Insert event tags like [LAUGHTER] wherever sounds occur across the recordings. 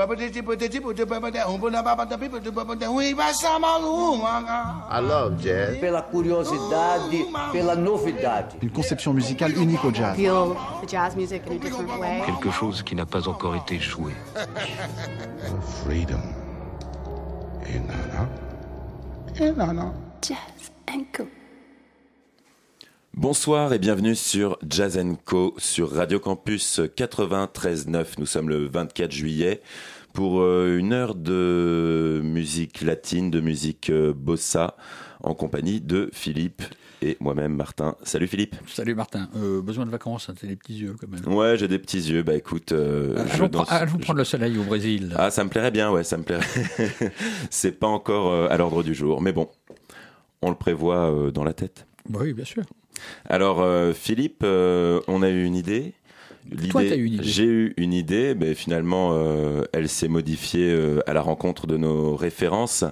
I love jazz. pela curiosidade, pela novidade. Une conception musicale unique au jazz. feel the jazz music in a different way. quelque chose qui n'a pas encore été joué. Freedom. Et nana. Et nana. Jazz and. Bonsoir et bienvenue sur Jazz Co sur Radio Campus 93.9. Nous sommes le 24 juillet pour euh, une heure de musique latine, de musique euh, bossa en compagnie de Philippe et moi-même Martin. Salut Philippe. Salut Martin. Euh, besoin de vacances, hein, t'as des petits yeux quand même. Ouais, j'ai des petits yeux. Bah écoute, euh, je danse- allons prendre le soleil au Brésil. Ah, ça me plairait bien, ouais, ça me plairait. [LAUGHS] C'est pas encore à l'ordre du jour, mais bon, on le prévoit dans la tête. Oui, bien sûr. Alors, euh, Philippe, euh, on a eu une idée. L'idée-. J'ai eu une idée, mais finalement, euh, elle s'est modifiée euh, à la rencontre de nos références.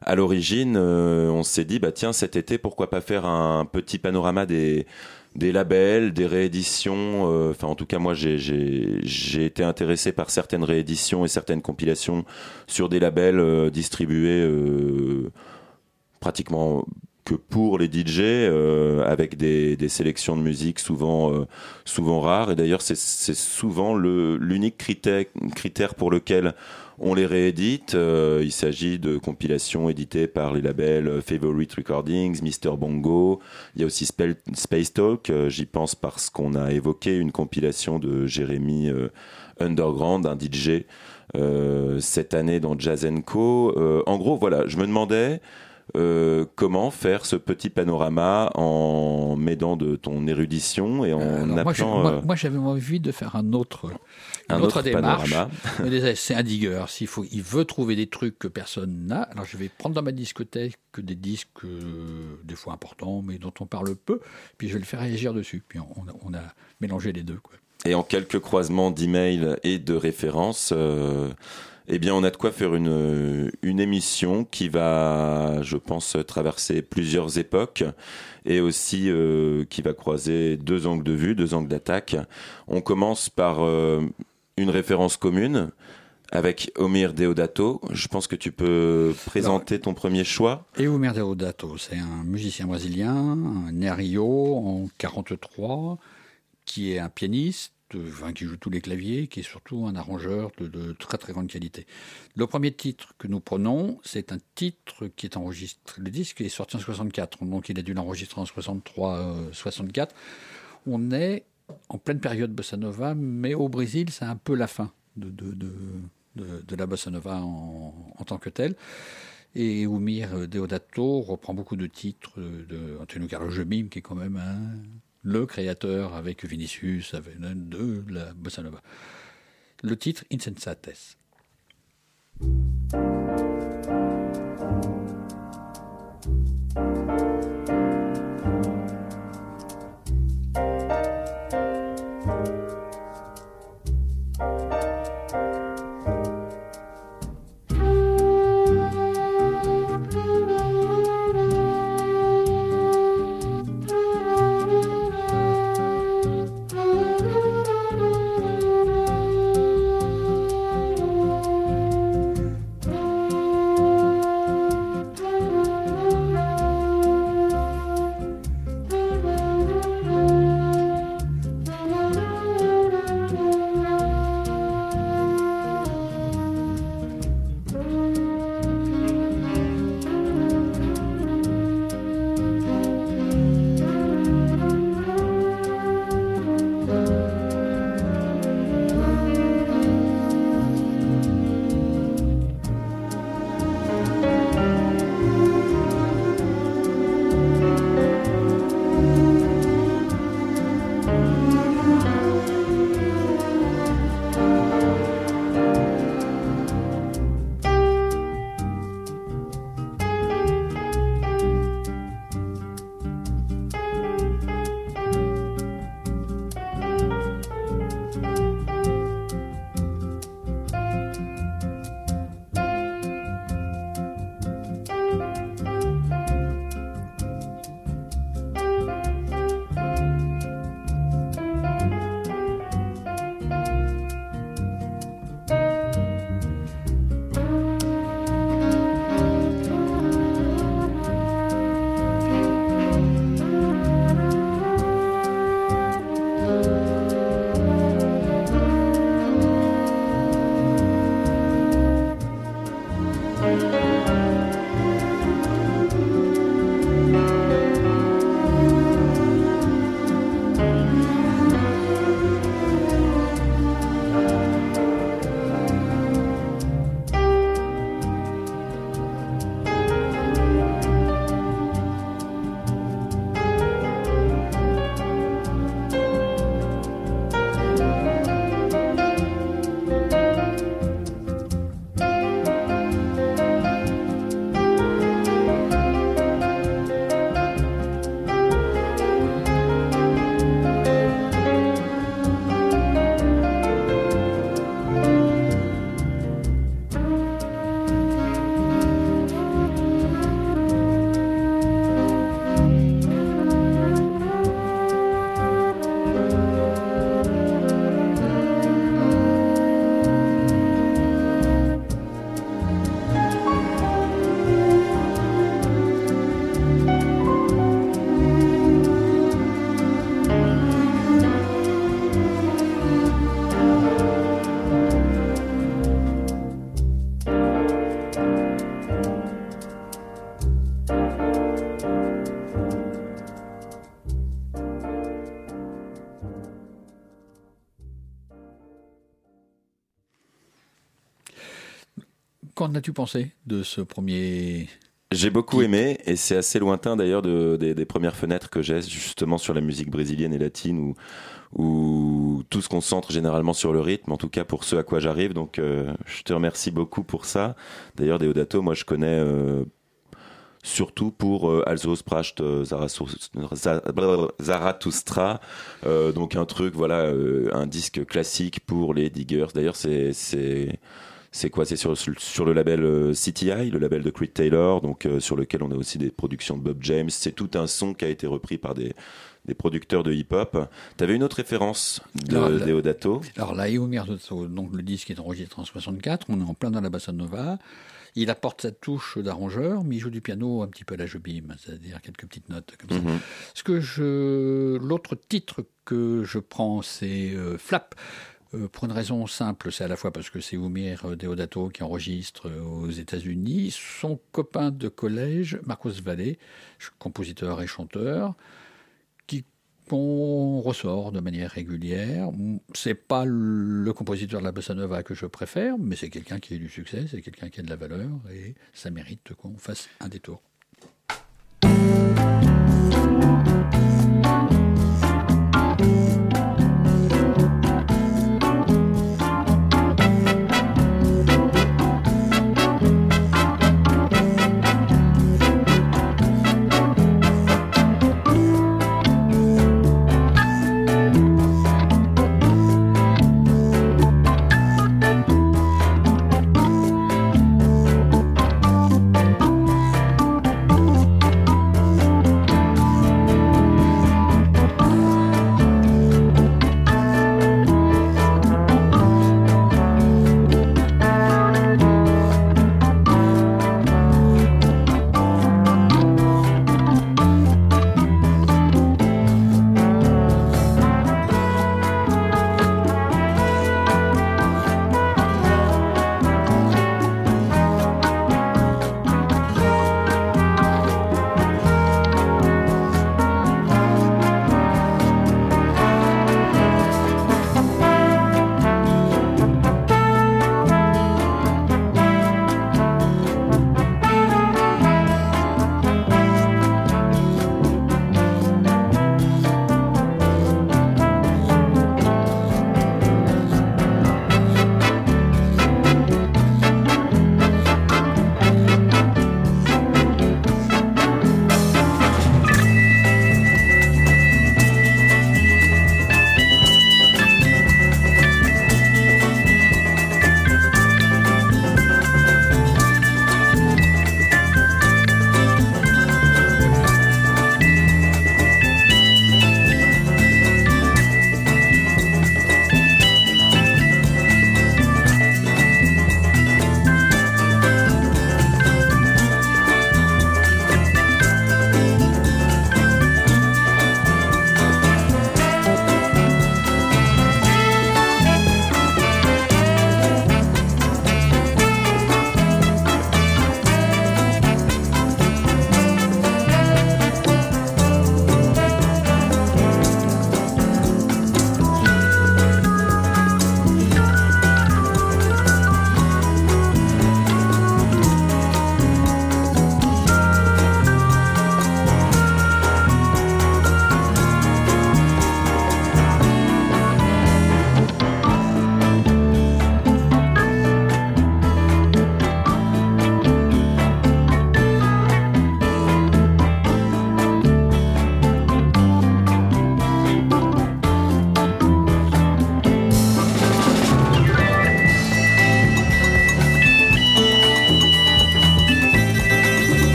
À l'origine, euh, on s'est dit, bah tiens, cet été, pourquoi pas faire un petit panorama des des labels, des rééditions. Enfin, en tout cas, moi, j'ai été intéressé par certaines rééditions et certaines compilations sur des labels distribués pratiquement que pour les DJ euh, avec des, des sélections de musique souvent euh, souvent rares. Et d'ailleurs c'est souvent le l'unique critère critère pour lequel on les réédite. Euh, il s'agit de compilations éditées par les labels euh, Favorite Recordings Mr Bongo. Il y a aussi Space Talk. Euh, j'y pense parce qu'on a évoqué une compilation de Jérémy euh, Underground un DJ cette année dans Jazz Co. En gros voilà je me demandais euh, comment faire ce petit panorama en m'aidant de ton érudition et en je- appelant moi, euh, moi, j'avais envie de faire un autre, une un autre, autre démarche. [LAUGHS] C'est un digger. S'il faut, il veut trouver des trucs que personne n'a. Alors je vais prendre dans ma discothèque des disques euh, des fois importants, mais dont on parle peu. Puis je vais le faire réagir dessus. Puis on, a- on a mélangé les deux. Quoi. Et en quelques croisements d'emails et de références, euh, eh bien, on a de quoi faire une, une émission qui va, je pense, traverser plusieurs époques et aussi euh, qui va croiser deux angles de vue, deux angles d'attaque. On commence par euh, une référence commune avec Omir Deodato. Je pense que tu peux présenter ton premier choix. Eumer Deodato, c'est un musicien brésilien, né à Rio en 43, qui est un pianiste, euh, enfin, qui joue tous les claviers, qui est surtout un arrangeur de, très très grande qualité. Le premier titre que nous prenons, c'est un titre qui est enregistré, le disque est sorti en 64, donc il a dû l'enregistrer en 63-64. On est en pleine période bossa nova, mais au Brésil, c'est un peu la fin de, de- de la bossa nova en, en tant que telle. Et Oumir Deodato reprend beaucoup de titres de Antonio Carlos Jobim, qui est quand même un- le créateur avec Vinicius avec, de la bossa nova. Le titre Insensates. As-tu pensé de ce premier j'ai beaucoup aimé et c'est assez lointain d'ailleurs de, des, premières fenêtres que j'ai justement sur la musique brésilienne et latine où, où tout se concentre généralement sur le rythme, en tout cas pour ce à quoi j'arrive. Donc euh, je te remercie beaucoup pour ça. D'ailleurs Deodato, moi je connais euh, surtout pour euh, Also Spracht euh, Zarathustra, euh, donc un truc, voilà, un disque classique pour les diggers. D'ailleurs, c'est c'est quoi? C'est sur, sur le label CTI, le label de Creed Taylor, donc sur lequel on a aussi des productions de Bob James. C'est tout un son qui a été repris par des, des producteurs de hip-hop. Tu avais une autre référence de alors, Deodato? Alors, la donc le disque est enregistré en 64, on est en plein dans la bossa nova. Il apporte sa touche d'arrangeur, mais il joue du piano un petit peu à la jobim, c'est-à-dire quelques petites notes comme ça. Mhm. Ce que je, l'autre titre que je prends, c'est euh, Flap. Euh, pour une raison simple, c'est à la fois parce que c'est Oumir Deodato qui enregistre euh, aux États-Unis, son copain de collège, Marcos Valle, compositeur et chanteur, qu'on ressort de manière régulière. C'est pas le compositeur de la bossa nova que je préfère, mais c'est quelqu'un qui a du succès, c'est quelqu'un qui a de la valeur et ça mérite qu'on fasse un détour.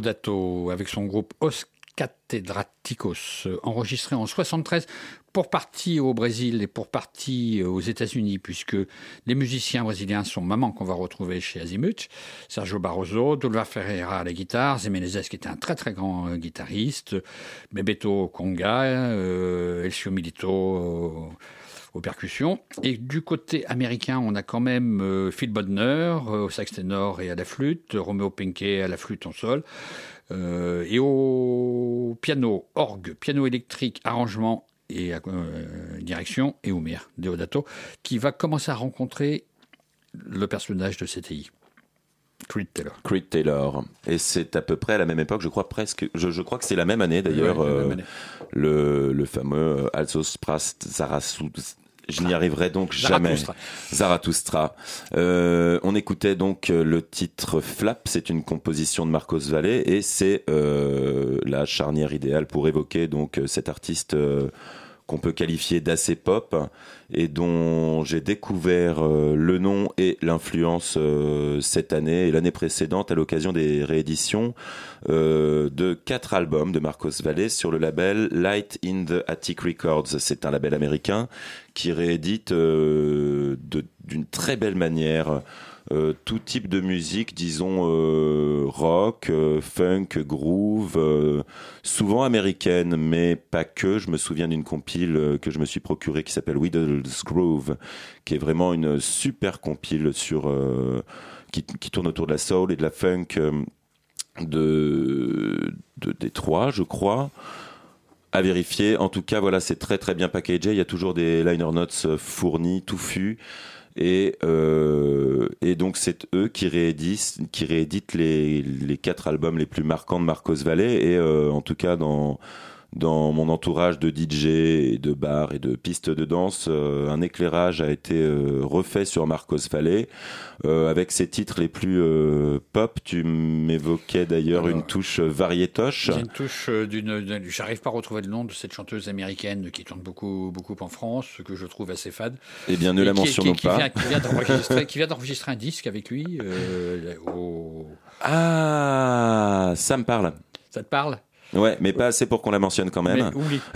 Deodato avec son groupe Os Catedraticos, euh, enregistré en 73 pour partie au Brésil et pour partie euh, aux États-Unis, puisque les musiciens brésiliens sont Maman qu'on va retrouver chez Azimuth, Sergio Barroso, Dolva Ferreira à la guitare, Zimenezes qui était un très très grand guitariste, Bebeto Conga, Elcio Milito aux percussions. Et du côté américain, on a quand même euh, Phil Bodner euh, au sax ténor et à la flûte, Romeo Pinquet à la flûte en sol, euh, et au piano, orgue, piano électrique, arrangement et direction, et Oumir Deodato, qui va commencer à rencontrer le personnage de CTI. Creed Taylor. Creed Taylor. Et c'est à peu près à la même époque, je crois presque. Je, je crois que c'est la même année d'ailleurs, Ouais, euh, le, le fameux euh, Alsos Prast Zarathustra. Je n'y arriverai donc jamais. Zarathustra. Zarathustra. Euh, on écoutait donc le titre Flap, c'est une composition de Marcos Valle et c'est euh, la charnière idéale pour évoquer donc cet artiste euh, qu'on peut qualifier d'assez pop et dont j'ai découvert euh, le nom et l'influence euh, cette année et l'année précédente à l'occasion des rééditions euh, de quatre albums de Marcos Valle sur le label Light in the Attic Records. C'est un label américain qui réédite d'une très belle manière euh, tout type de musique, disons euh, rock, euh, funk, groove, souvent américaine, mais pas que. Je me souviens d'une compile que je me suis procurée qui s'appelle Whittle's Groove, qui est vraiment une super compile qui, tourne autour de la soul et de la funk de de Détroit, je crois. À vérifier. En tout cas, voilà, c'est très très bien packagé. Il y a toujours des liner notes fournis, touffus. Et, euh, et donc c'est eux qui rééditent, les, quatre albums les plus marquants de Marcos Valle. Et euh, en tout cas dans dans mon entourage de DJ et de bars et de pistes de danse, euh, un éclairage a été euh, refait sur Marcos Valle euh, avec ses titres les plus pop. Tu m'évoquais d'ailleurs une touche variétoche. Une touche d'une. J'arrive pas à retrouver le nom de cette chanteuse américaine qui tourne beaucoup, beaucoup en France, que je trouve assez fade. Eh bien, ne Et la mentionnons qui, qui pas. Qui vient d'enregistrer, [LAUGHS] qui vient d'enregistrer un disque avec lui. au- Ah, ça me parle. Ça te parle? Ouais, mais pas assez pour qu'on la mentionne quand même. Mais oublie. [LAUGHS]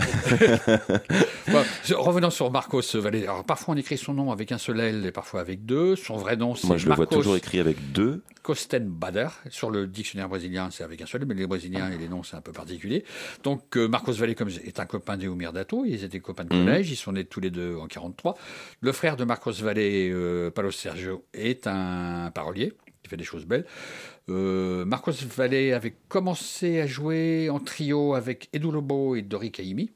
Bon, revenons sur Marcos Valle. Alors, parfois on écrit son nom avec un seul L et parfois avec deux. Son vrai nom c'est Moi, je le vois toujours écrit avec deux. Kostenbader. Sur le dictionnaire brésilien, c'est avec un seul, mais les Brésiliens et les noms, c'est un peu particulier. Donc, euh, Marcos Valle comme est un copain d'Eumir Dato. Ils étaient copains de Mhm. collège. Ils sont nés tous les deux en 43. Le frère de Marcos Valle, euh, Paulo Sergio, est un parolier. qui fait des choses belles. Euh, Marcos Valle avait commencé à jouer en trio avec Edu Lobo et Dori Caymmi.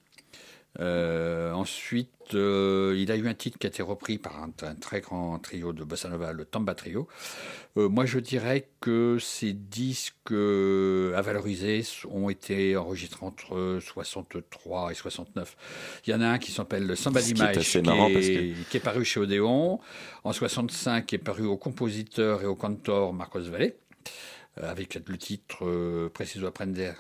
Euh, ensuite, euh, il a eu un titre qui a été repris par un, un très grand trio de bossa nova, le Tamba Trio. Moi, je dirais que ces disques à valoriser ont été enregistrés entre 63 et 69. Il y en a un qui s'appelle le Samba Ce qui est d'image, assez qui, marrant est- parce que- qui est paru chez Odéon. En 65, qui est paru au compositeur et au cantor Marcos Valle, euh, avec le titre euh, Preciso Aprender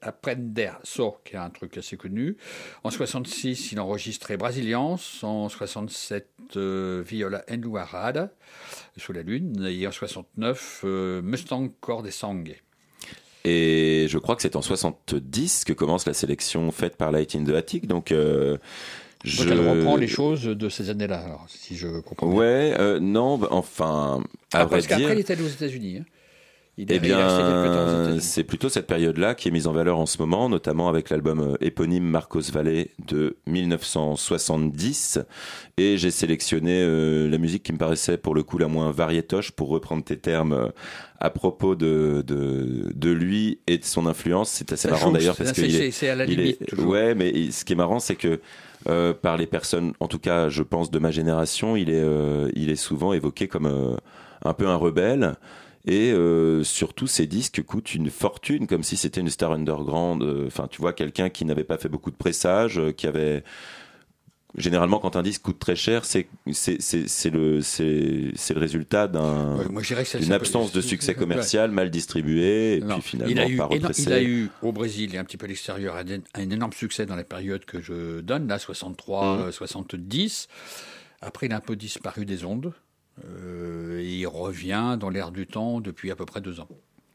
Aprender So, qui est un truc assez connu. En 66, il enregistrait Brasilians. En 67, euh, Viola Enluarada, sous la lune. Et en 69, euh, Mustang Cor des Sangue. Et je crois que c'est en 70 que commence la sélection faite par Light in the Attic. Donc, euh, je... Donc elle reprend les choses de ces années-là, alors, si je comprends bien. Ouais, euh, non, bah, enfin, à Ah, vrai parce qu'après, il est allé aux États-Unis. hein. Il Eh bien, c'est plutôt cette période-là qui est mise en valeur en ce moment, notamment avec l'album euh, éponyme Marcos Valle de 1970. Et j'ai sélectionné euh, la musique qui me paraissait pour le coup la moins variétoche, pour reprendre tes termes euh, à propos de, de, de lui et de son influence. C'est assez Ça marrant d'ailleurs c'est- parce que c'est- à la limite. est- ouais, mais il- ce qui est marrant, c'est que euh, par les personnes, en tout cas, je pense de ma génération, il est, euh, il est souvent évoqué comme euh, un peu un rebelle. Et euh, surtout, ces disques coûtent une fortune, comme si c'était une star underground. Euh, Enfin, tu vois, quelqu'un qui n'avait pas fait beaucoup de pressages, euh, qui avait généralement quand un disque coûte très cher, c'est le c'est c'est le résultat d'un Ouais, d'une absence de succès commercial, mal distribué, et Non, puis finalement il a, eu, pas repressé. il a eu au Brésil et un petit peu à l'extérieur un, un énorme succès dans la période que je donne, là, 63, Mhm. euh, 70. Après, il a un peu disparu des ondes. Euh, et il revient dans l'air du temps depuis à peu près deux ans.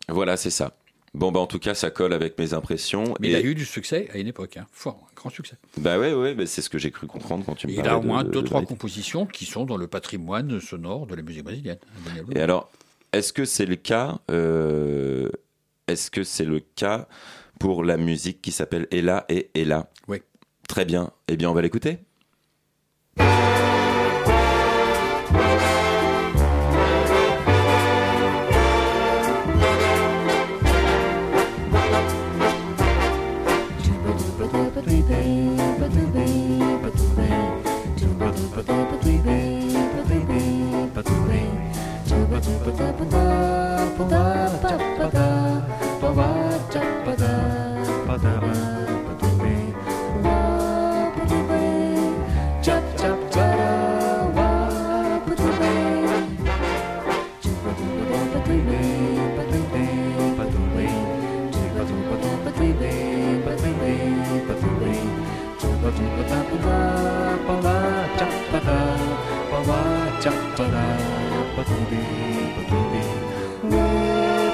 Voilà, c'est ça. Bon, bah en tout cas, ça colle avec mes impressions. Mais et il a eu du succès à une époque, hein. fort, un grand succès. bah ouais, ouais, bah, c'est ce que j'ai cru comprendre quand tu me Et il parlais a au moins de- deux, de trois compositions qui sont dans le patrimoine sonore de la musique brésilienne. indéniablement. Et alors, est-ce que c'est le cas euh, Est-ce que c'est le cas pour la musique qui s'appelle Ella et Ella? Oui. Très bien. Eh bien, on va l'écouter. Patubi, Patubi, we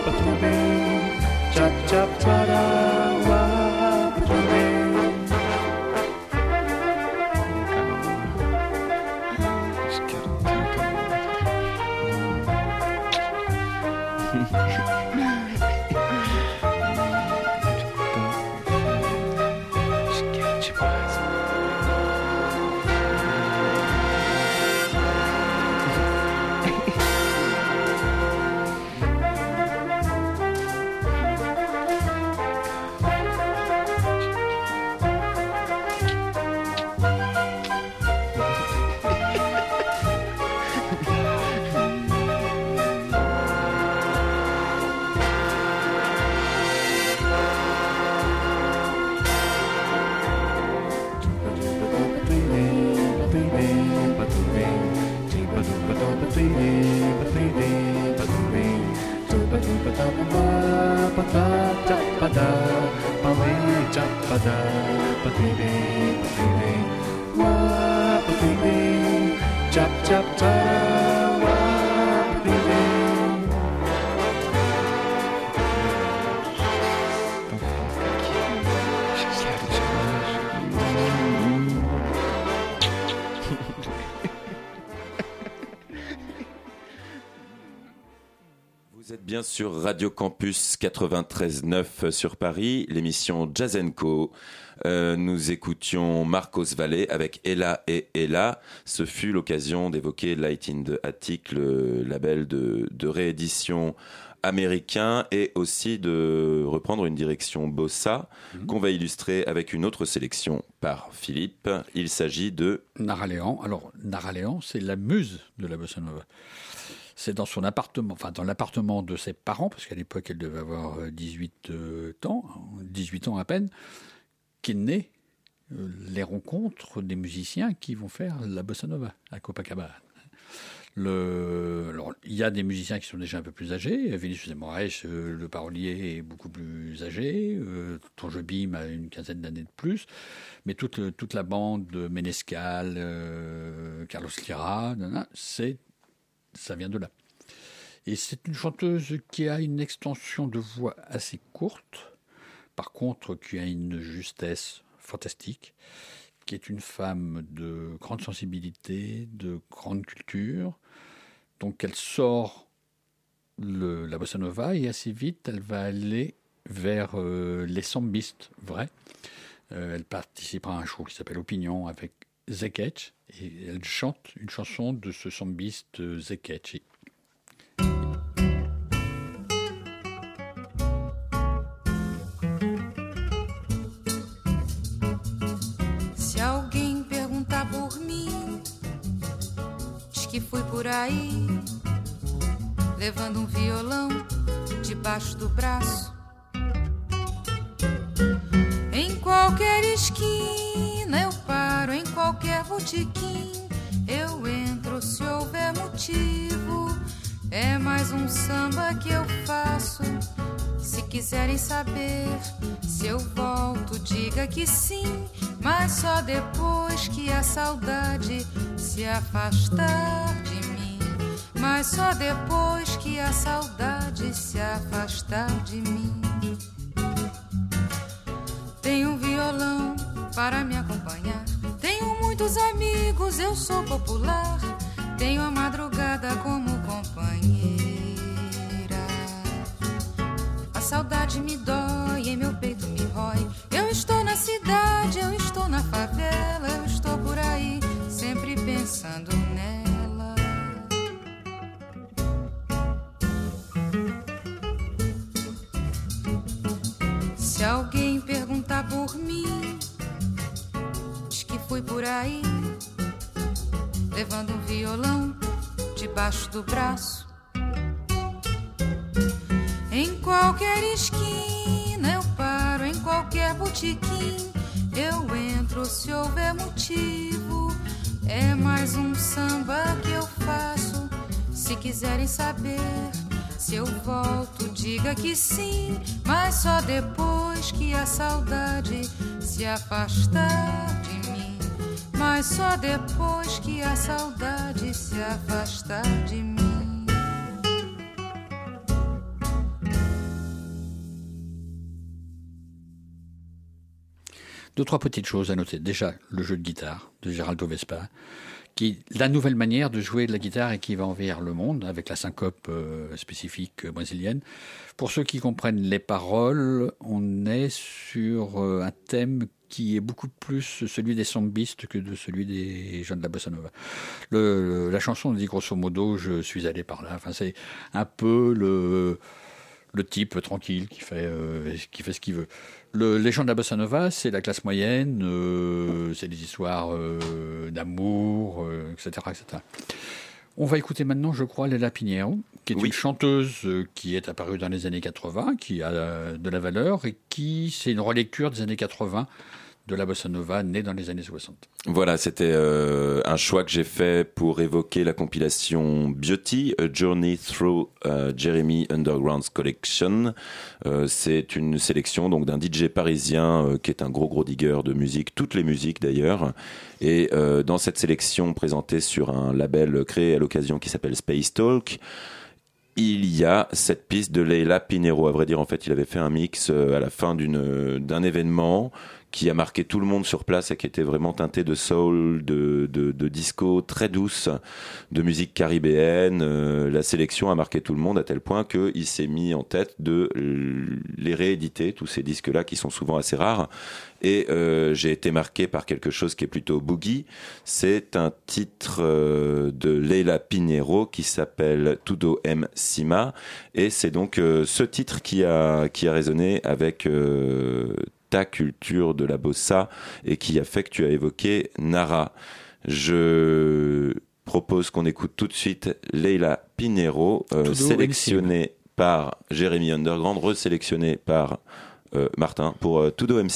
Patubi, chap cha cha cha, wah, Just kidding. Sur Radio Campus 93.9 sur Paris, l'émission Jazz Co. Euh, nous écoutions Marcos Valle avec Ella et Ella. Ce fut l'occasion d'évoquer Light in the Attic, le label de, de réédition américain et aussi de reprendre une direction bossa mhm. qu'on va illustrer avec une autre sélection par Philippe. Il s'agit de Nara Léon. Alors Nara Léon, c'est la muse de la bossa nova c'est dans son appartement, enfin dans l'appartement de ses parents, parce qu'à l'époque elle devait avoir 18 euh, euh, ans, 18 ans à peine, qu'est né euh, les rencontres des musiciens qui vont faire la bossa nova à Copacabana. Alors, il y a des musiciens qui sont déjà un peu plus âgés. Vinicius Moraes, le parolier, est beaucoup plus âgé. Euh, Bim a une quinzaine d'années de plus. Mais toute, toute la bande de Menescal, Carlos Lira, c'est ça vient de là. Et c'est une chanteuse qui a une extension de voix assez courte, par contre qui a une justesse fantastique, qui est une femme de grande sensibilité, de grande culture. Donc elle sort la bossa nova et assez vite elle va aller vers euh, les sambistes vrais. Euh, elle participera à un show qui s'appelle Opinion avec Zeketch et elle chante une chanson de ce sambiste Zeketch. Se alguém perguntar por mim, diz que fui por aí, levando um violão debaixo do braço. Em qualquer esquina em qualquer botequim eu entro se houver motivo. É mais um samba que eu faço. Se quiserem saber se eu volto, diga que sim, mas só depois que a saudade se afastar de mim. Mas só depois que a saudade se afastar de mim. Tenho um violão para me acompanhar. Muitos amigos, eu sou popular. Tenho a madrugada como companheira. A saudade me dói, em meu peito me rói. Eu estou na cidade, eu estou na favela, eu estou por aí, sempre pensando nela. Se alguém perguntar por mim fui por aí, levando um violão debaixo do braço. Em qualquer esquina eu paro, em qualquer botequim eu entro se houver motivo. É mais um samba que eu faço. Se quiserem saber se eu volto, diga que sim, mas só depois que a saudade se afastar. Mas só depois que saudade se afastar de mim. Deux, trois petites choses à noter. Déjà, le jeu de guitare de Geraldo Vespa, qui la nouvelle manière de jouer de la guitare et qui va envers le monde avec la syncope euh, spécifique brésilienne. Pour ceux qui comprennent les paroles, on est sur euh, un thème qui est beaucoup plus celui des sambistes que de celui des jeunes de la bossa nova. Le, la chanson dit grosso modo je suis allé par là. Enfin, c'est un peu le le type tranquille qui fait euh, qui fait ce qu'il veut. Le, les gens de la bossa nova, c'est la classe moyenne, euh, c'est des histoires euh, d'amour, etc., etc. On va écouter maintenant, je crois, Léla Pinheiro, qui est Oui. une chanteuse qui est apparue dans les années 80, qui a de la valeur et qui, c'est une relecture des années 80 de la bossa nova née dans les années 60. Voilà, c'était euh, un choix que j'ai fait pour évoquer la compilation Beauty, A Journey Through euh, Jeremy Underground's Collection. Euh, c'est une sélection donc d'un DJ parisien qui est un gros gros digger de musique, toutes les musiques d'ailleurs. Et dans cette sélection présentée sur un label créé à l'occasion qui s'appelle Space Talk, il y a cette piste de Leila Pinero. À vrai dire, en fait, il avait fait un mix à la fin d'un événement qui a marqué tout le monde sur place et qui était vraiment teinté de soul, de, de, de disco très douce, de musique caribéenne. Euh, la sélection a marqué tout le monde à tel point qu'il s'est mis en tête de les rééditer, tous ces disques-là qui sont souvent assez rares. Et euh, j'ai été marqué par quelque chose qui est plutôt boogie. C'est un titre euh, de Leila Pinheiro qui s'appelle Tudo M Sima. Et c'est donc euh, ce titre qui a, qui a résonné avec euh, ta culture de la bossa et qui a fait que tu as évoqué Nara. Je propose qu'on écoute tout de suite Leila Pinheiro, euh, sélectionnée par Jérémy Underground, resélectionnée par euh, Martin pour euh, Tudo M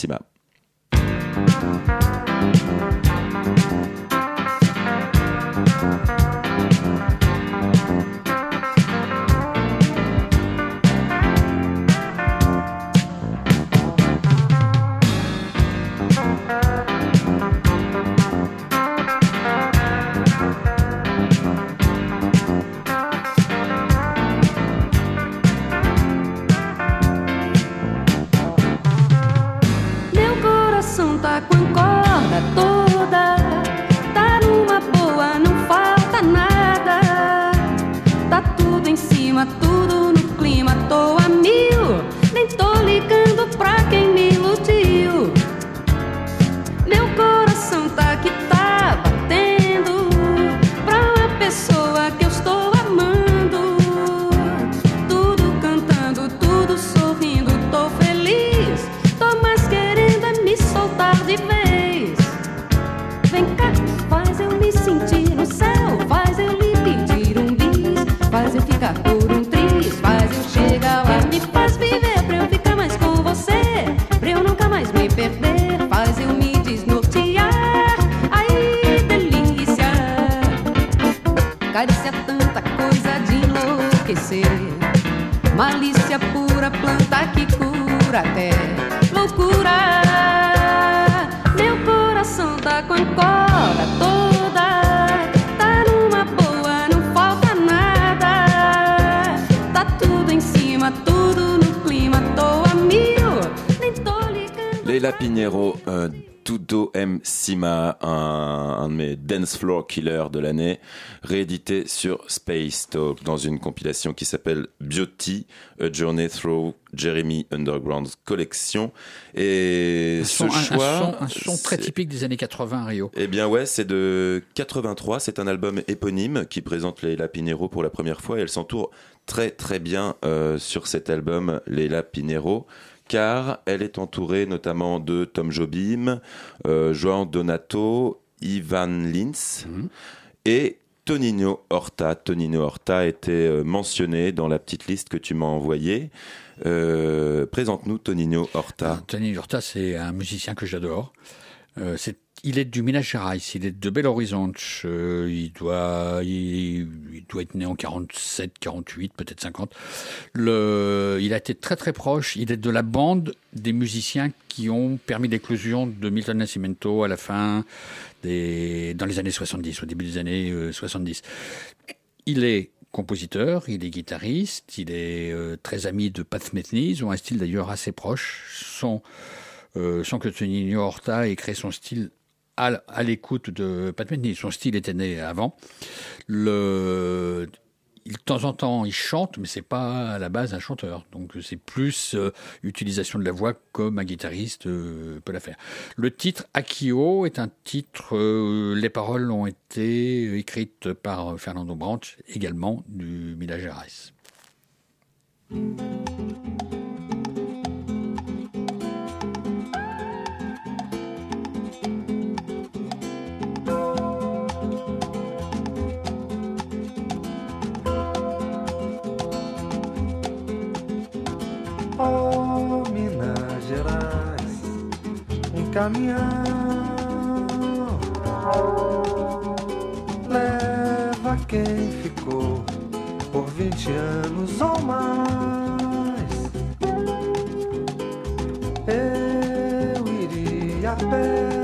réédité sur Space Talk dans une compilation qui s'appelle Beauty, A Journey Through Jeremy Underground's Collection. Et Un ce son, un- un choix, son- un son très typique des années 80 à Rio. eh bien ouais, c'est de 83, c'est un album éponyme qui présente Leila Pinheiro pour la première fois et elle s'entoure très très bien euh, sur cet album Leila Pinheiro car elle est entourée notamment de Tom Jobim, euh, Joan Donato, Ivan Lins et Tonino Horta. Tonino Horta était euh, mentionné dans la petite liste que tu m'as envoyée. Euh, Présente-nous Tonino Horta. Tonino Horta, c'est un musicien que j'adore. Euh, il est du Minas Gerais, il est de Belo Horizonte. Euh, il, doit, il, doit être né en 47, 48, peut-être 50. Le, il a été très très proche. Il est de la bande des musiciens qui ont permis l'éclosion de Milton Nascimento à la fin des, dans les années 70, au début des années 70. Euh, il est compositeur, il est guitariste, il est euh, très ami de Pat Metheny. Ils ont un style d'ailleurs assez proche. Sans, euh, sans que Tony Horta ait créé son style à, l'écoute de Pat Metheny. Son style était né avant. Le, de temps en temps, il chante, mais c'est pas à la base un chanteur. Donc c'est plus euh, utilisation de la voix comme un guitariste euh, peut la faire. Le titre Akio est un titre. Euh, les paroles ont été écrites par Fernando Branch, également du Minas Gerais. caminhão leva quem ficou por vinte anos ou mais. Eu iria a pé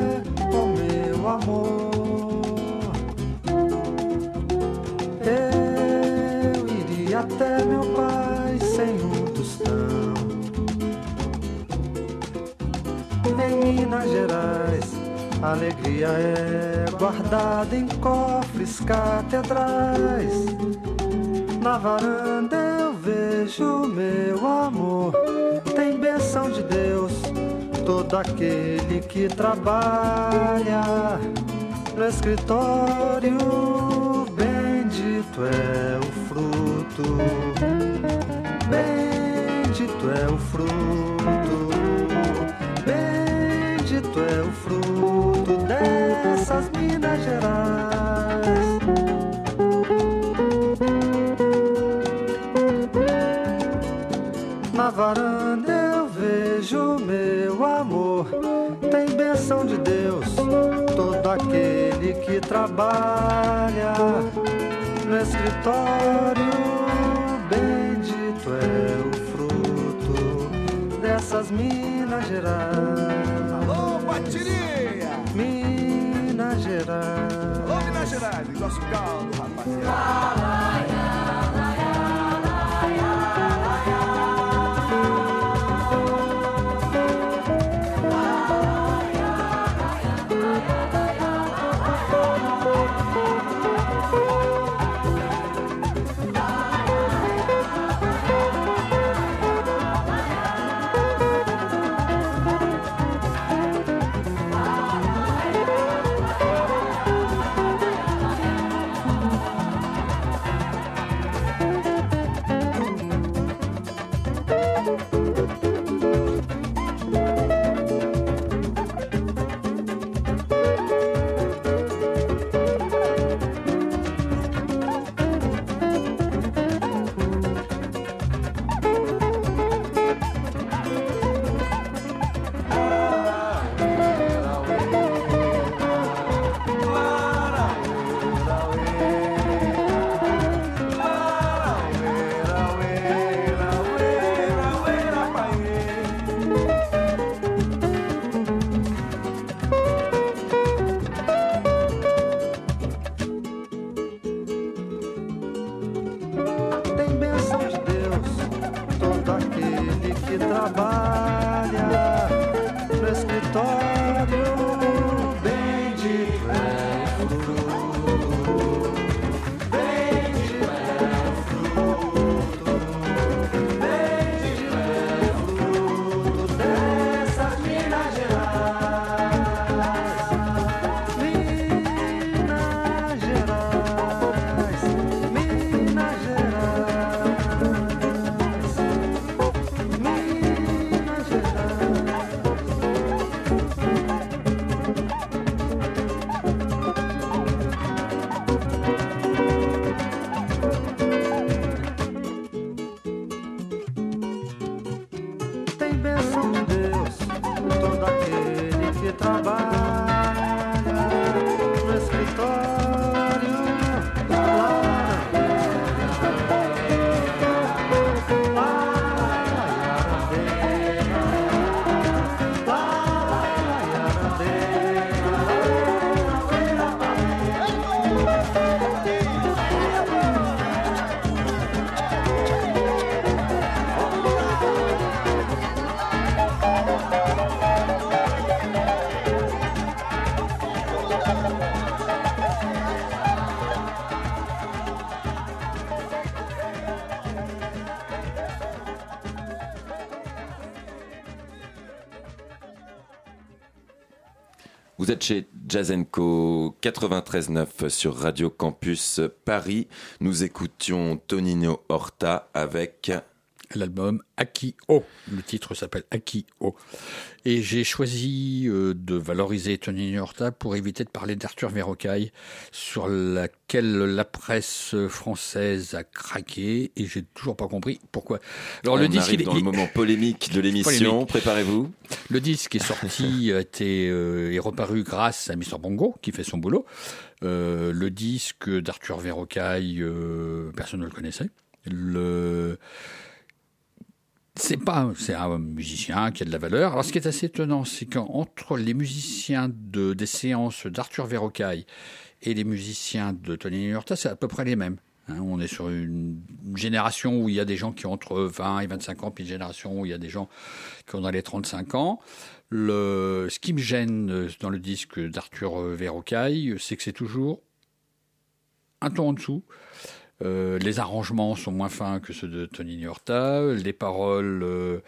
alegria é guardada em cofres catedrais. Na varanda eu vejo meu amor. Tem benção de Deus, todo aquele que trabalha no escritório. Bendito é o fruto, bendito é o fruto Bendito é o fruto dessas Minas Gerais. Na varanda eu vejo meu amor. Tem benção de Deus, todo aquele que trabalha no escritório. Bendito é o fruto dessas Minas Gerais. Batiria! Minas Gerais. Alô, Minas Gerais, nosso caldo, rapaziada. Co 93.9 sur Radio Campus Paris. Nous écoutions Tonino Horta avec l'album Aki O. Le titre s'appelle Aki O. Et j'ai choisi euh, de valoriser Tony Horta pour éviter de parler d'Arthur Verrocaille, sur laquelle la presse française a craqué et j'ai toujours pas compris pourquoi. Alors le disque arrive dans le moment polémique de l'émission. Préparez-vous. Le disque est sorti, [LAUGHS] a été euh, est reparu grâce à Mr Bongo qui fait son boulot. Euh, le disque d'Arthur Verrocaille, personne ne le connaissait. Le c'est pas c'est un musicien qui a de la valeur. Alors ce qui est assez étonnant, c'est qu'entre les musiciens de, des séances d'Arthur Verrocaille et les musiciens de Tony Horta, c'est à peu près les mêmes. Hein. on est sur une génération où il y a des gens qui ont entre 20 et 25 ans, puis une génération où il y a des gens qui ont dans les 35 ans. Le, ce qui me gêne dans le disque d'Arthur Verrocaille, c'est que c'est toujours un ton en dessous. Euh, les arrangements sont moins fins que ceux de Tony Horta. Les paroles euh,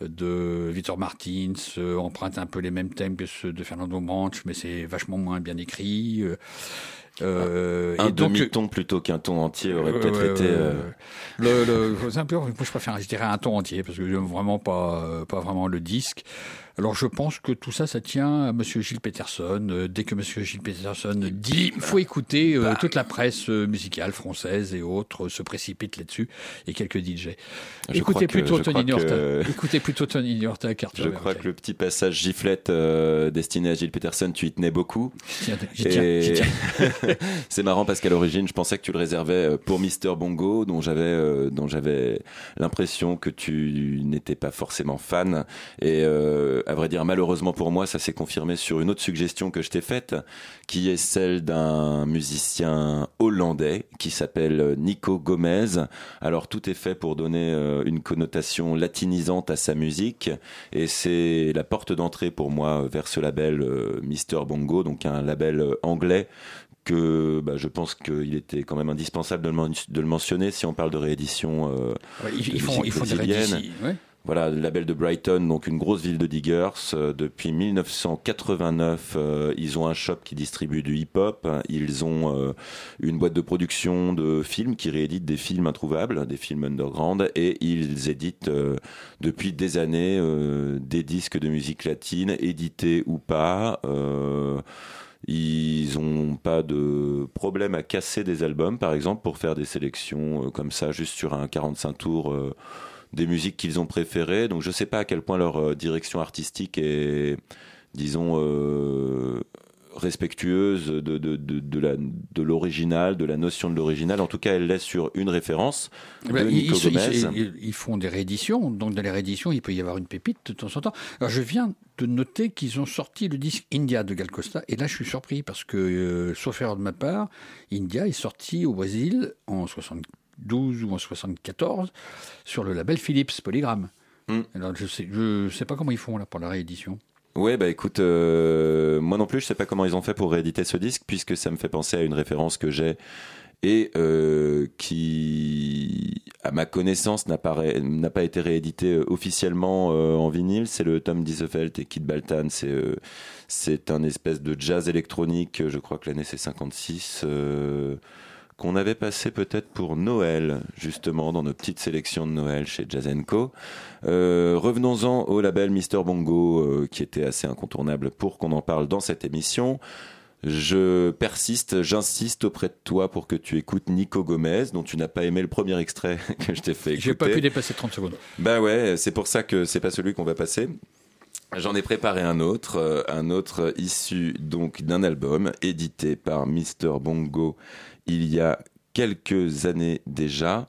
de Victor Martins euh, empruntent un peu les mêmes thèmes que ceux de Fernando Branch, mais c'est vachement moins bien écrit. un demi-ton plutôt qu'un ton entier aurait peut-être été. Le, le, moi, je préfère, je dirais un ton entier parce que j'aime vraiment pas, pas vraiment le disque. Alors je pense que tout ça, ça tient à Monsieur Gilles Peterson. Euh, dès que Monsieur Gilles Peterson dit, il faut écouter euh, toute la presse euh, musicale française et autres se précipitent là-dessus et quelques DJ. écoutez plutôt, Tony que... écoutez plutôt Tony Norta. Je crois que le petit passage giflette destiné à Gilles Peterson, tu y tenais beaucoup. [LAUGHS] C'est marrant parce qu'à l'origine, je pensais que tu le réservais pour Mister Bongo, dont j'avais dont j'avais l'impression que tu n'étais pas forcément fan et à vrai dire, malheureusement pour moi, ça s'est confirmé sur une autre suggestion que je t'ai faite, qui est celle d'un musicien hollandais qui s'appelle Nico Gomez. Alors tout est fait pour donner euh, une connotation latinisante à sa musique, et c'est la porte d'entrée pour moi vers ce label euh, Mister Bongo, donc un label euh, anglais que bah, je pense qu'il était quand même indispensable de le, mentionner si on parle de réédition. Euh, ils, font, ils font des rééditions. Voilà, le label de Brighton, donc une grosse ville de diggers. Euh, depuis 1989, euh, ils ont un shop qui distribue du hip-hop. Ils ont euh, une boîte de production de films qui réédite des films introuvables, des films underground, et ils éditent depuis des années des disques de musique latine, édités ou pas. Ils n'ont pas de problème à casser des albums, par exemple, pour faire des sélections comme ça, juste sur un 45 tours des musiques qu'ils ont préférées. Donc je ne sais pas à quel point leur euh, direction artistique est, disons, euh, respectueuse de, de, de, la, de l'original, de la notion de l'original. En tout cas, elle laisse sur une référence eh ben, ils, ils, ils, font des rééditions, donc dans les rééditions, il peut y avoir une pépite de temps en temps. Alors je viens de noter qu'ils ont sorti le disque India de Gal Costa, et là je suis surpris parce que, euh, sauf erreur de ma part, India est sorti au Brésil en 60 12 ou en 74 sur le label Philips Polygram. Hmm. Alors je sais, je sais pas comment ils font là pour la réédition. Ouais, bah écoute, euh, moi non plus, je sais pas comment ils ont fait pour rééditer ce disque, puisque ça me fait penser à une référence que j'ai et euh, qui, à ma connaissance, n'a pas, n'a pas été réédité euh, officiellement en vinyle. C'est le Tom Diesefeld et Kid Baltan. C'est, c'est un espèce de jazz électronique. Je crois que l'année c'est 56 qu'on avait passé peut-être pour Noël, justement, dans nos petites sélections de Noël chez Jazz Co. Euh, revenons-en au label Mister Bongo, euh, qui était assez incontournable pour qu'on en parle dans cette émission. Je persiste, j'insiste auprès de toi pour que tu écoutes Nico Gomez, dont tu n'as pas aimé le premier extrait [LAUGHS] que je t'ai fait écouter. J'ai pas pu dépasser 30 secondes. Bah ouais, c'est pour ça que c'est pas celui qu'on va passer. J'en ai préparé un autre, euh, un autre issu donc d'un album édité par Mister Bongo il y a quelques années déjà.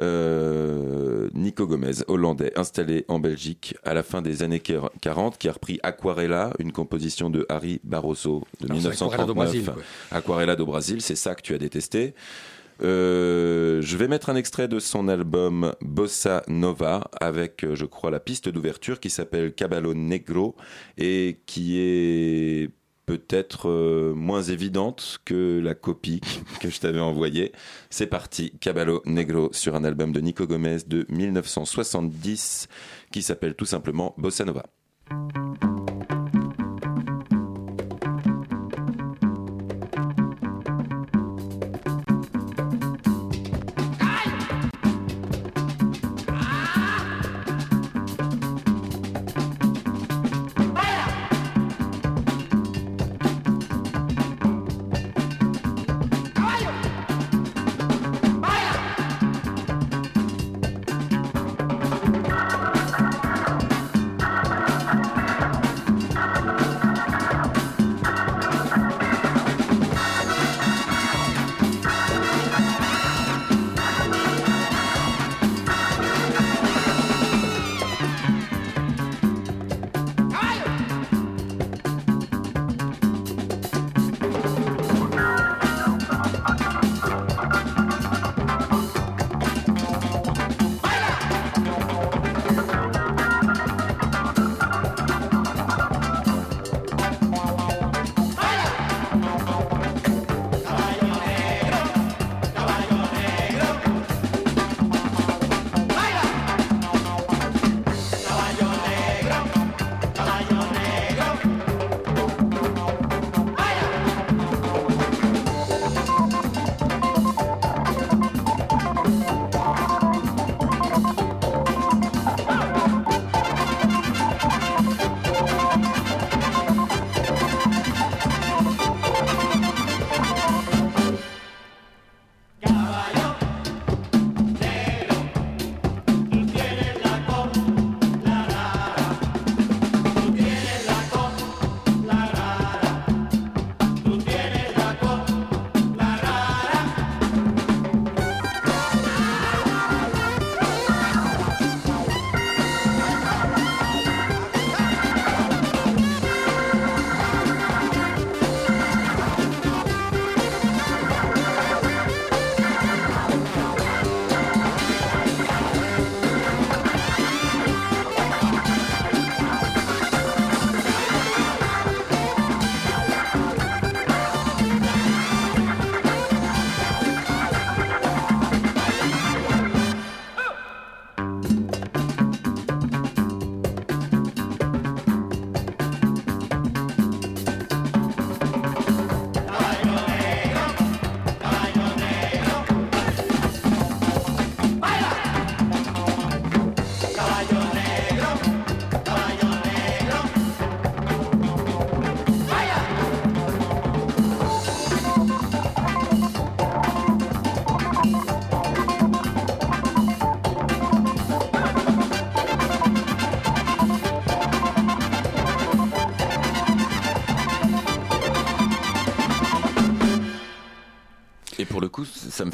Euh, Nico Gomez, hollandais, installé en Belgique à la fin des années 40, qui a repris Aquarella, une composition de Harry Barroso de 1939. Aquarella do Brasil, c'est ça que tu as détesté. Euh, je vais mettre un extrait de son album Bossa Nova avec, euh, je crois, la piste d'ouverture qui s'appelle Caballo Negro et qui est peut-être euh, moins évidente que la copie [LAUGHS] que je t'avais envoyée. C'est parti, Caballo Negro sur un album de Nico Gomez de 1970 qui s'appelle tout simplement Bossa Nova.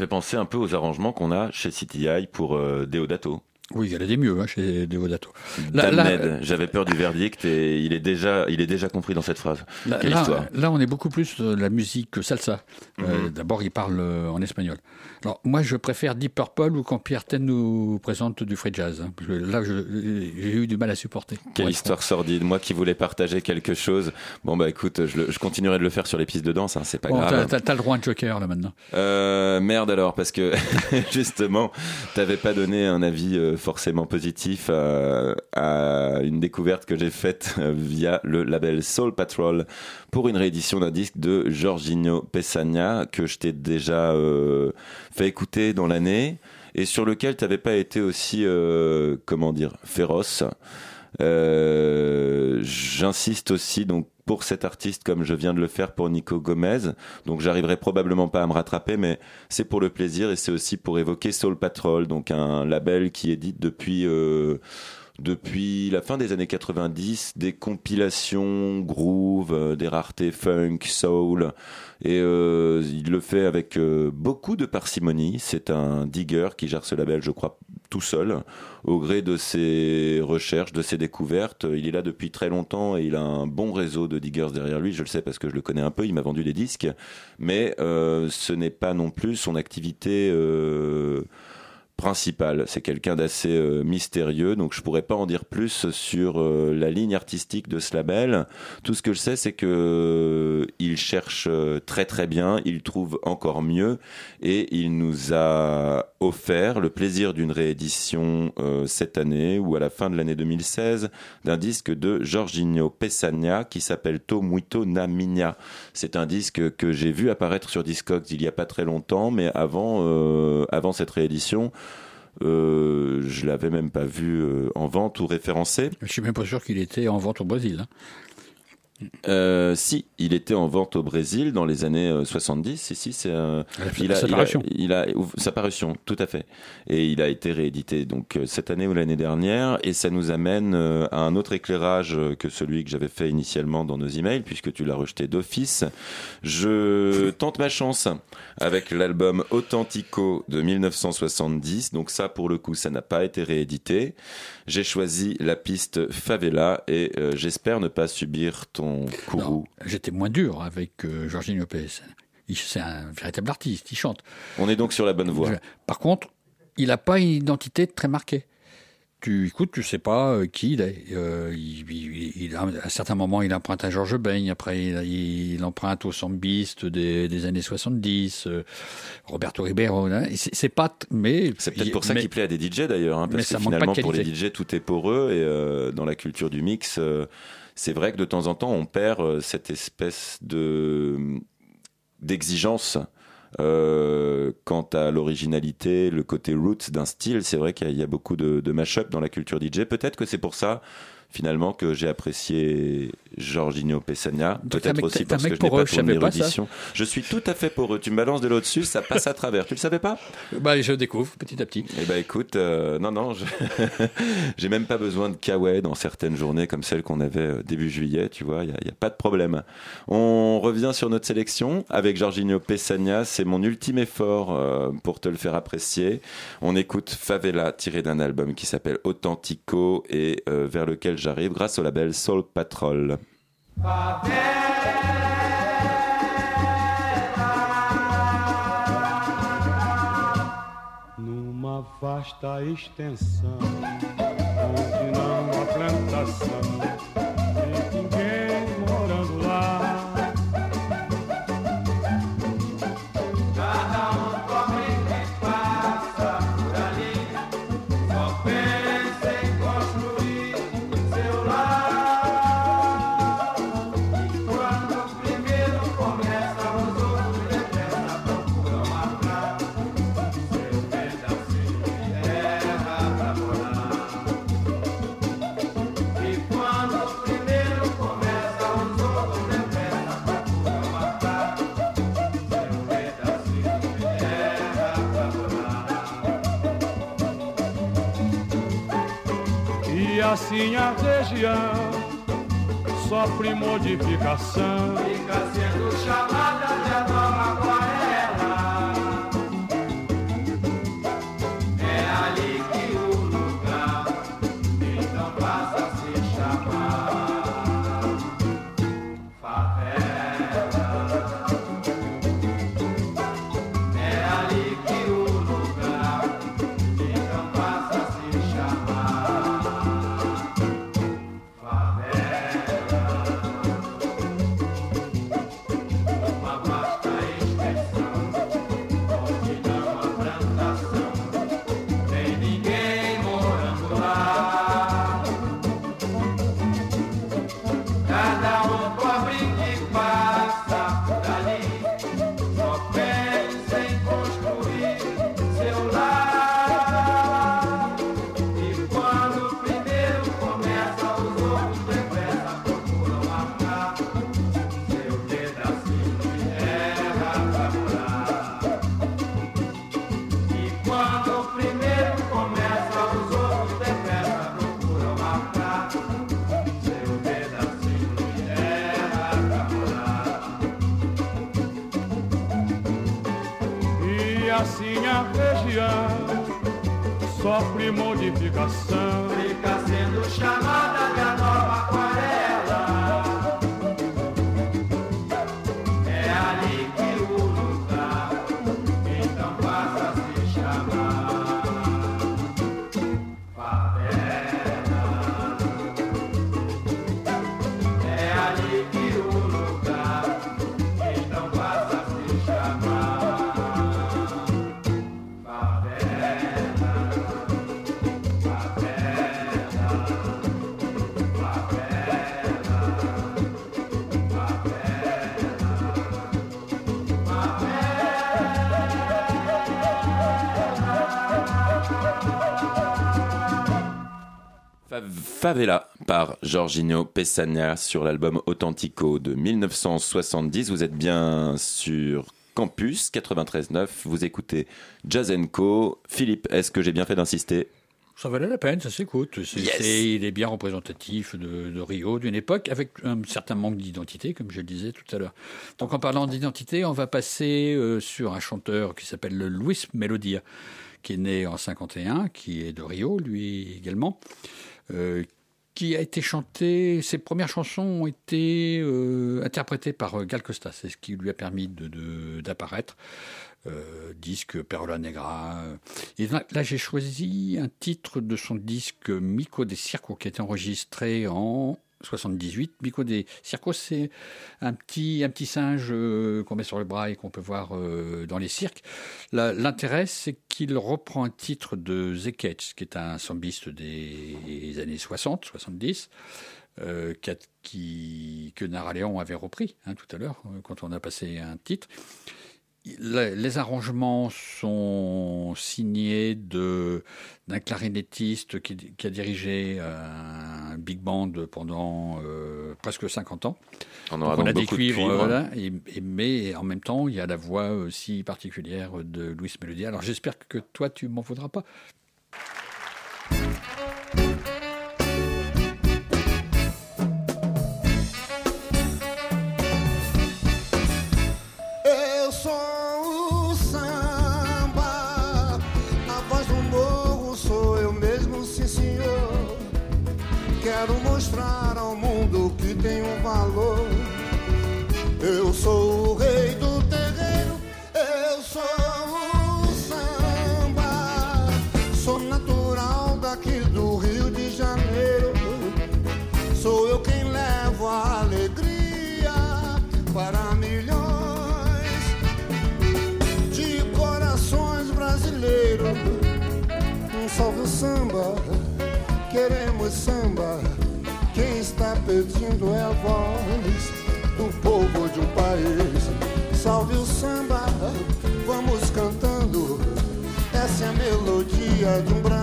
Me fait penser un peu aux arrangements qu'on a chez CTI pour euh, Deodato. Oui, il y en a des mieux hein, chez Deodato. Là, j'avais peur du verdict et il est déjà, il est déjà compris dans cette phrase. Là, Quelle là, histoire là, on est beaucoup plus de la musique salsa. Euh, Mhm. D'abord, il parle euh, en espagnol. Alors, moi, je préfère Deep Purple ou quand Pierre Ten nous présente du free jazz. hein, parce que là, j'ai eu du mal à supporter. Quelle histoire sordide. Moi qui voulais partager quelque chose. Bon bah écoute, je, le- je continuerai de le faire sur les pistes de danse. hein, c'est pas Bon, grave. t'as- le droit à un joker là maintenant. Euh, merde alors, parce que [LAUGHS] justement, t'avais pas donné un avis euh, forcément positif à, à une découverte que j'ai faite euh, via le label Soul Patrol pour une réédition d'un disque de Jorginho Pesagna que je t'ai déjà euh, fait écouter dans l'année et sur lequel t'avais pas été aussi, euh, comment dire, féroce. Euh, J'insiste aussi donc pour cet artiste comme je viens de le faire pour Nico Gomez. Donc j'arriverai probablement pas à me rattraper, mais c'est pour le plaisir et c'est aussi pour évoquer Soul Patrol, donc un label qui édite depuis euh, depuis la fin des années 90 des compilations groove, euh, des raretés funk, soul, et euh, il le fait avec euh, beaucoup de parcimonie. C'est un digger qui gère ce label, je crois, tout seul, au gré de ses recherches, de ses découvertes. Il est là depuis très longtemps et il a un bon réseau de diggers derrière lui. Je le sais parce que je le connais un peu. Il m'a vendu des disques, mais euh, ce n'est pas non plus son activité. Principale. C'est quelqu'un d'assez euh, mystérieux, donc je pourrais pas en dire plus sur euh, la ligne artistique de ce label. Tout ce que je sais, c'est que euh, il cherche euh, très très bien, il trouve encore mieux, et il nous a offert le plaisir d'une réédition euh, cette année ou à la fin de l'année 2016 d'un disque de Jorginho Pesagna qui s'appelle Tomuito na Minha. C'est un disque que j'ai vu apparaître sur Discogs il y a pas très longtemps, mais avant, euh, avant cette réédition, euh, je l'avais même pas vu euh, en vente ou référencé. Je suis même pas sûr qu'il était en vente au Brésil. hein. Euh, si, il était en vente au Brésil dans les années euh, 70. Si, si, c'est euh, La- sa parution. Il a, sa parution, tout à fait. Et il a été réédité donc euh, cette année ou l'année dernière. Et ça nous amène euh, à un autre éclairage euh, que celui que j'avais fait initialement dans nos emails, puisque tu l'as rejeté d'office. Je tente ma chance avec l'album Authentico de 1970. Donc ça, pour le coup, ça n'a pas été réédité. J'ai choisi la piste Favela et euh, j'espère ne pas subir ton courroux. J'étais moins dur avec euh, Jorginho Lopez. Il- C'est un véritable artiste, il chante. On est donc sur la bonne voie. Par contre, il n'a pas une identité très marquée. Tu écoutes, tu sais pas euh, qui il est. Euh, il, il- il- à un certain moment, il emprunte à Georges Beigne, après il, emprunte aux sambistes des, des années 70, euh, Roberto Ribeiro. hein. C'est pas, mais C'est peut-être pour ça mais- qu'il plaît à des DJ d'ailleurs, hein, mais parce ça que finalement pour les. DJ tout est poreux et dans la culture du mix, c'est vrai que de temps en temps on perd euh, cette espèce de d'exigence. euh, quant à l'originalité, le côté roots d'un style, c'est vrai qu'il y a- il y a beaucoup de, de mash-up dans la culture DJ. Peut-être que c'est pour ça, finalement, que j'ai apprécié Jorginho un Peut-être aussi parce que je n'ai pas tourné. Je suis tout à fait poreux. Tu me balances de l'eau dessus, ça passe à travers. Tu le savais pas? Bah, je découvre petit à petit. eh ben écoute, euh, non non, [LAUGHS] j'ai même pas besoin de kawaii dans certaines journées comme celle qu'on avait euh, début juillet, tu vois, il y, a- pas de problème. On revient sur notre sélection avec Jorginho Pesagna, c'est mon ultime effort euh, pour te le faire apprécier. On écoute Favela tiré d'un album qui s'appelle Authentico et euh, vers lequel j'arrive grâce au label Soul Patrol. Numa vasta extensão, onde não há plantação, assim a região sofre modificação. Fica sendo chamada Favela par Jorginho Pessagna sur l'album Authentico de 1970. Vous êtes bien sur Campus 93.9. Vous écoutez Jazz Co. Philippe, est-ce que j'ai bien fait d'insister? Ça valait la peine, ça s'écoute. Yes. il est bien représentatif de, de Rio, d'une époque, avec un certain manque d'identité, comme je le disais tout à l'heure. Donc en parlant d'identité, on va passer euh, sur un chanteur qui s'appelle Luis Melodia, qui est né en 51, qui est de Rio, lui également, qui a été chanté, ses premières chansons ont été euh, interprétées par euh, Gal Costa, c'est ce qui lui a permis d'apparaître. Euh, disque Perola Negra. Et là, là, j'ai choisi un titre de son disque Mico des Circos qui a été enregistré en 78. Mico des Circos, c'est un petit, un petit singe euh, qu'on met sur le bras et qu'on peut voir euh, dans les cirques. L'intérêt, c'est qu'il reprend un titre de Zeketch, qui est un sambiste des années 60, 70. euh, que Nara Léon avait repris hein, tout à l'heure, quand on a passé un titre. Les, arrangements sont signés de d'un clarinettiste qui, qui a dirigé un big band pendant euh, presque 50 ans. On aura Donc donc a des de cuivres, cuivres. voilà, et, et- mais en même temps, il y a la voix aussi particulière de Louis Melodia. Alors j'espère que toi, tu m'en voudras pas. Tem um valor. Eu sou o rei do terreiro, eu sou o samba. Sou natural daqui do Rio de Janeiro. Sou eu quem levo a alegria para milhões de corações brasileiros. Um salve o samba, queremos samba. Pedindo é a voz do povo de um país. Salve o samba, vamos cantando. Essa é a melodia de um Brasil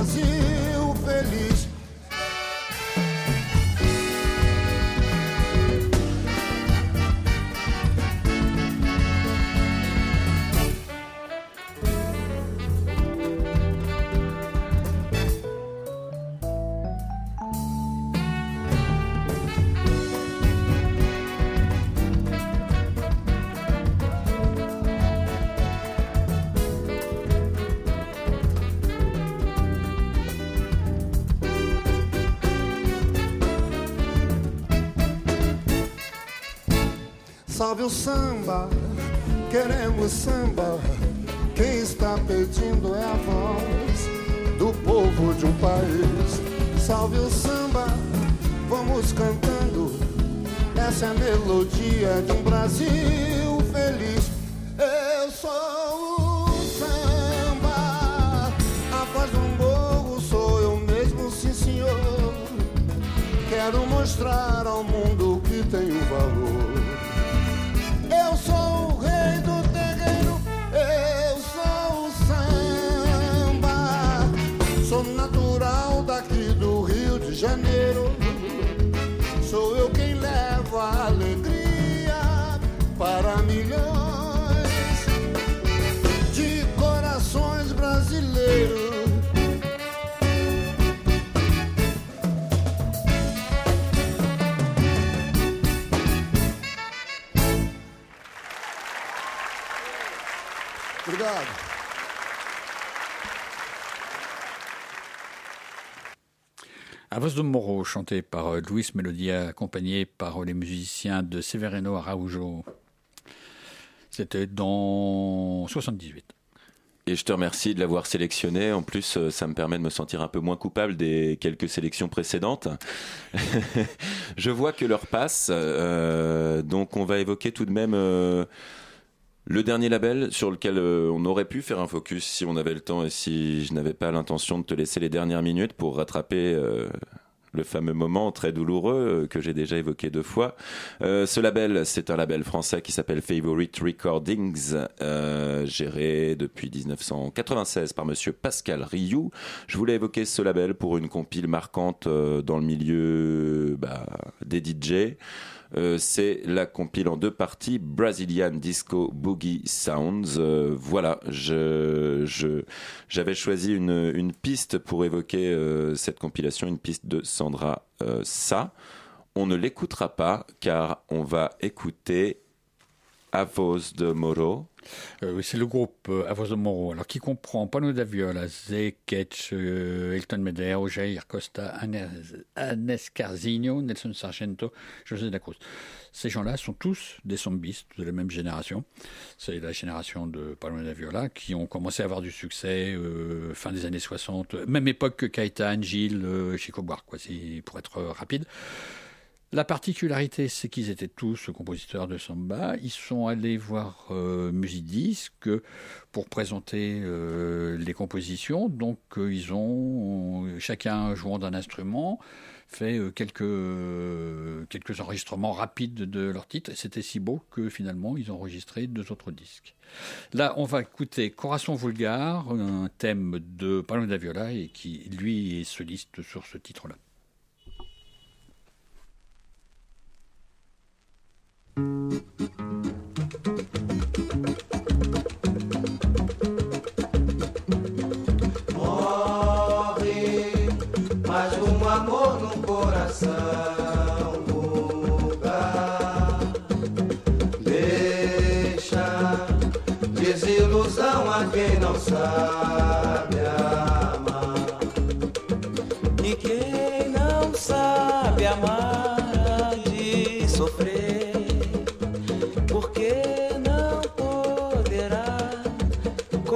O samba, queremos samba. Quem está pedindo é a voz do povo de um país. Salve o samba, vamos cantando. Essa é a melodia de um Brasil feliz. Eu sou o samba, a voz do morro sou eu mesmo, sim senhor. Quero mostrar ao mundo que tenho valor. Janeiro. A Voz de Moro, chanté par euh, Luis Melodia, accompagné par euh, les musiciens de Severino Araujo. C'était dans 78. Et je te remercie de l'avoir sélectionné. En plus, euh, ça me permet de me sentir un peu moins coupable des quelques sélections précédentes. [LAUGHS] je vois que l'heure passe, donc on va évoquer tout de même le dernier label sur lequel euh, on aurait pu faire un focus si on avait le temps et si je n'avais pas l'intention de te laisser les dernières minutes pour rattraper euh, le fameux moment très douloureux euh, que j'ai déjà évoqué deux fois. Ce label, c'est un label français qui s'appelle Favorite Recordings, géré depuis 1996 par monsieur Pascal Rioux. Je voulais évoquer ce label pour une compile marquante dans le milieu bah, des DJ. Euh, c'est la compile en deux parties Brazilian Disco Boogie Sounds. Euh, voilà, j'avais choisi une, piste pour évoquer euh, cette compilation, une piste de Sandra Sa. On ne l'écoutera pas car on va écouter Avos de Moro. Euh, oui, c'est le groupe euh, Avos de Moro, alors qui comprend Pano da Viola, Zé, Ketch, euh, Elton Medeo, Jair Costa, Anes, Carzino, Nelson Sargento, José da Cruz. Ces gens-là sont tous des zombistes de la même génération. C'est la génération de Pano da Viola qui ont commencé à avoir du succès fin des années 60, même époque que Caetano, Gilles, Chico Buarque, pour être rapide. La particularité, c'est qu'ils étaient tous compositeurs de samba. Ils sont allés voir euh, Musidisc pour présenter euh, les compositions. Donc, euh, ils ont, chacun jouant d'un instrument, fait euh, quelques, enregistrements rapides de leurs titres. C'était si beau que finalement, ils ont enregistré deux autres disques. Là, on va écouter Corazon Vulgar, un thème de Paolo da Viola, qui, lui, est soliste sur ce titre-là. Morre, mas um amor no coração lugar. Deixa desilusão a quem não sabe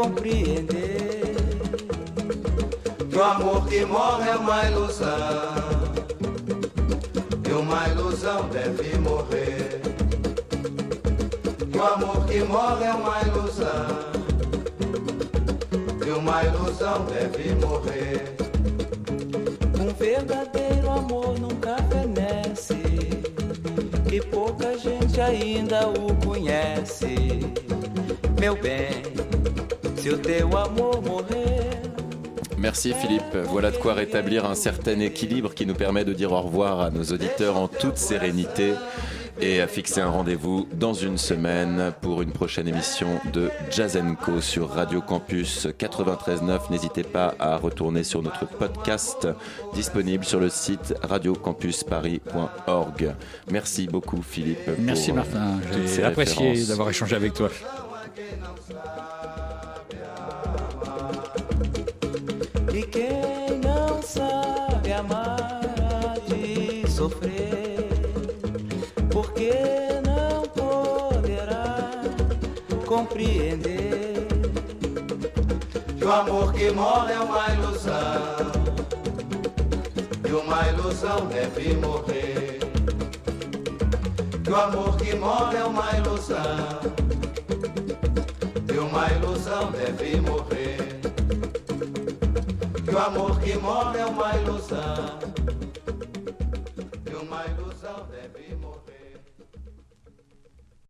compreender que o amor que morre é uma ilusão. E uma ilusão deve morrer. Que o amor que morre é uma ilusão. E uma ilusão deve morrer. Um verdadeiro amor nunca fenece. E pouca gente ainda o conhece. Meu bem, Merci Philippe. Voilà de quoi rétablir un certain équilibre qui nous permet de dire au revoir à nos auditeurs en toute sérénité et à fixer un rendez-vous dans une semaine pour une prochaine émission de Jazz Co sur Radio Campus 93.9. N'hésitez pas à retourner sur notre podcast disponible sur le site radiocampusparis.org. Merci beaucoup Philippe. Merci Martin, j'ai apprécié d'avoir échangé avec toi. o amor que mora é uma ilusão. E uma ilusão deve morrer. Que o amor que mora é uma ilusão. E uma ilusão deve morrer. Que o amor que mora é uma ilusão. E uma ilusão.